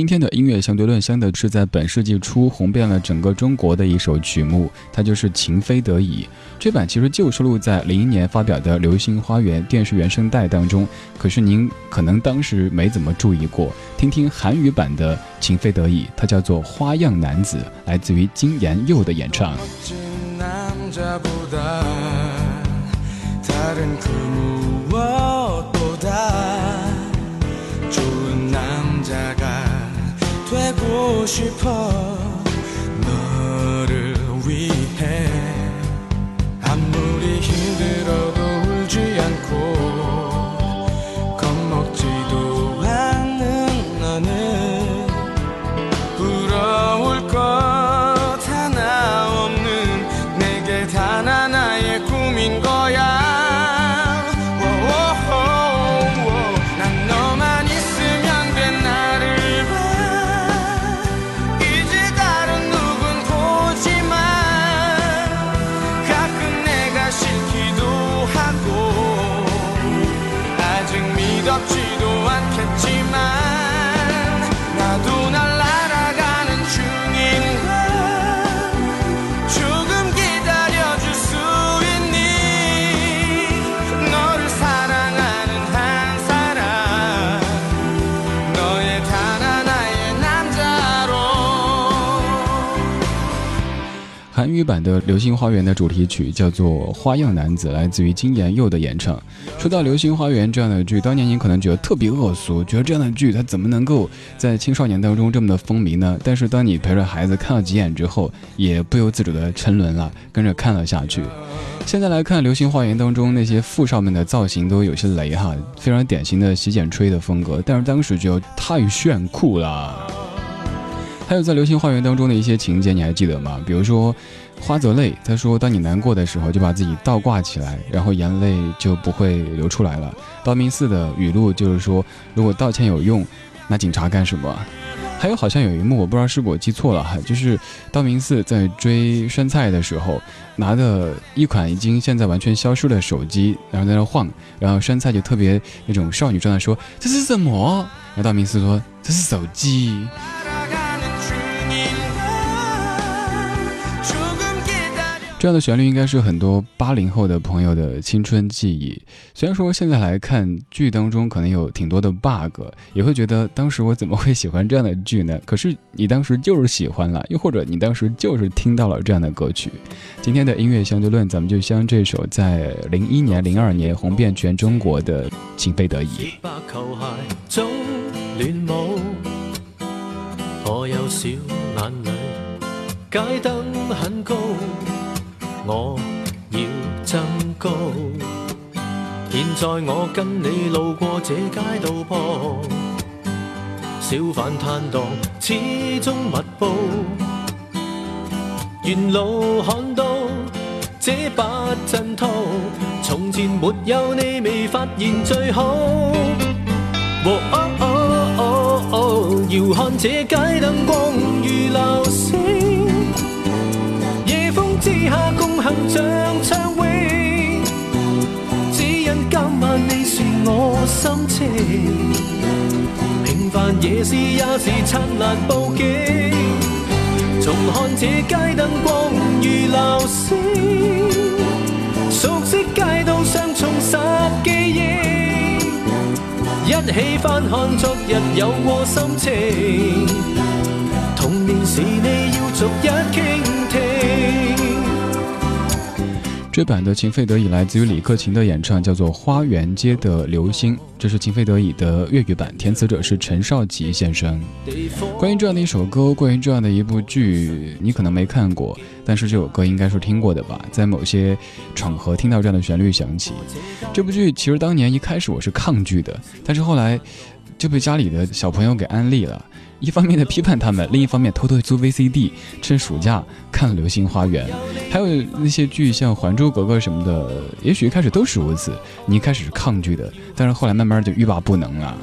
今天的音乐相对论，相的是在本世纪初红遍了整个中国的一首曲目，它就是《情非得已》。这版其实就是录在零年发表的《流星花园》电视原声带当中，可是您可能当时没怎么注意过。听听韩语版的《情非得已》，它叫做《花样男子》，来自于金妍佑的演唱。 싶어 너를 위해 韩语版的《流星花园》的主题曲叫做《花样男子》，来自于金妍佑的演唱。说到《流星花园》这样的剧，当年您可能觉得特别恶俗，觉得这样的剧它怎么能够在青少年当中这么的风靡呢？但是当你陪着孩子看了几眼之后，也不由自主的沉沦了，跟着看了下去。现在来看《流星花园》当中那些富少们的造型都有些雷哈，非常典型的洗剪吹的风格，但是当时觉得太炫酷了。还有在流星花园当中的一些情节，你还记得吗？比如说，花泽类他说，当你难过的时候，就把自己倒挂起来，然后眼泪就不会流出来了。道明寺的语录就是说，如果道歉有用，那警察干什么？还有好像有一幕，我不知道是我记错了哈，就是道明寺在追杉菜的时候，拿着一款已经现在完全消失的手机，然后在那晃，然后杉菜就特别那种少女状态说这是什么？然后道明寺说这是手机。这样的旋律应该是很多八零后的朋友的青春记忆。虽然说现在来看剧当中可能有挺多的 bug，也会觉得当时我怎么会喜欢这样的剧呢？可是你当时就是喜欢了，又或者你当时就是听到了这样的歌曲。今天的音乐相对论，咱们就将这首在零一年、零二年红遍全中国的《情非得已》。很高。我要增高。现在我跟你路过这街道旁，小贩摊档始终密布。沿路看到这把枕头，从前没有你未发现最好。哦哦哦哦，遥看这街灯光如流。像长影，只因今晚你是我心情。平凡夜市也是灿烂布景。重看这街灯光如流星，熟悉街道上重拾记忆，一起翻看昨日有过心情。童年时你要逐一。这版的《情非得已》来自于李克勤的演唱，叫做《花园街的流星》，这是《情非得已》的粤语版，填词者是陈少琪先生。关于这样的一首歌，关于这样的一部剧，你可能没看过，但是这首歌应该是听过的吧，在某些场合听到这样的旋律响起。这部剧其实当年一开始我是抗拒的，但是后来。就被家里的小朋友给安利了，一方面的批判他们，另一方面偷偷租 VCD，趁暑假看《流星花园》，还有那些剧，像《还珠格格》什么的。也许一开始都是如此，你一开始是抗拒的，但是后来慢慢就欲罢不能了。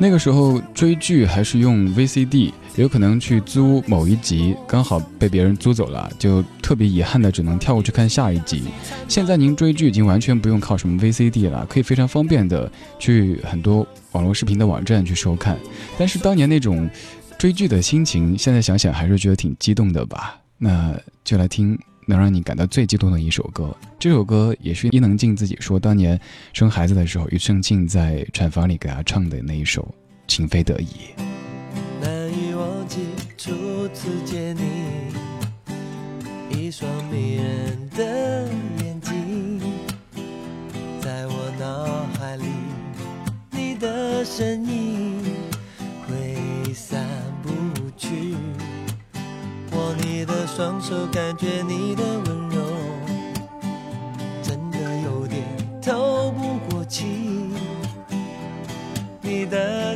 那个时候追剧还是用 VCD，有可能去租某一集，刚好被别人租走了，就特别遗憾的只能跳过去看下一集。现在您追剧已经完全不用靠什么 VCD 了，可以非常方便的去很多网络视频的网站去收看。但是当年那种追剧的心情，现在想想还是觉得挺激动的吧？那就来听。能让你感到最激动的一首歌，这首歌也是伊能静自己说，当年生孩子的时候，庾澄庆在产房里给她唱的那一首《情非得已》。难以忘记初次见你，一双迷人的眼睛，在我脑海里，你的身影挥散不去。握你的双手，感觉。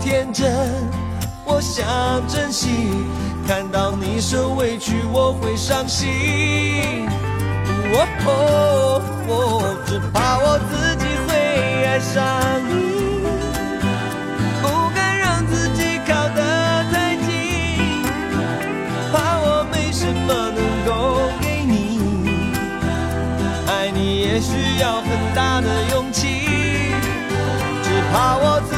天真，我想珍惜。看到你受委屈，我会伤心。哦，只怕我自己会爱上你，不敢让自己靠的太近，怕我没什么能够给你，爱你也需要很大的勇气，只怕我。自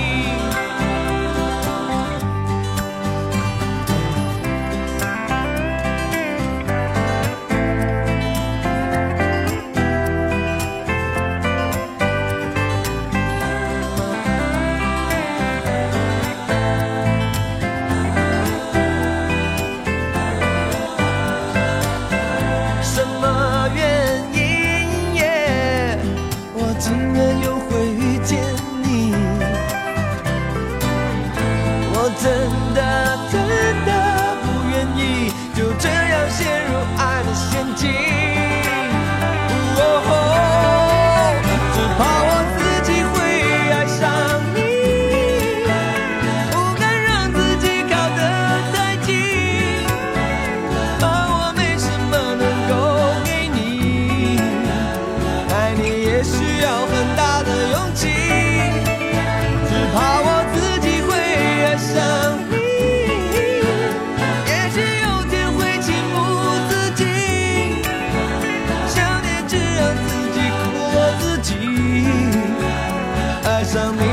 tells me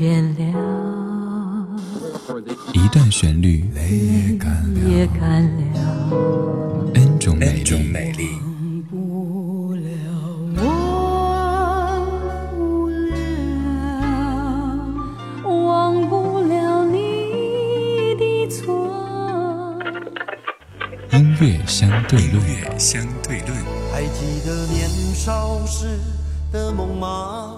一段旋律，n 种美丽。n 美丽。音乐相对论，音乐相对论。还记得年少时的梦吗？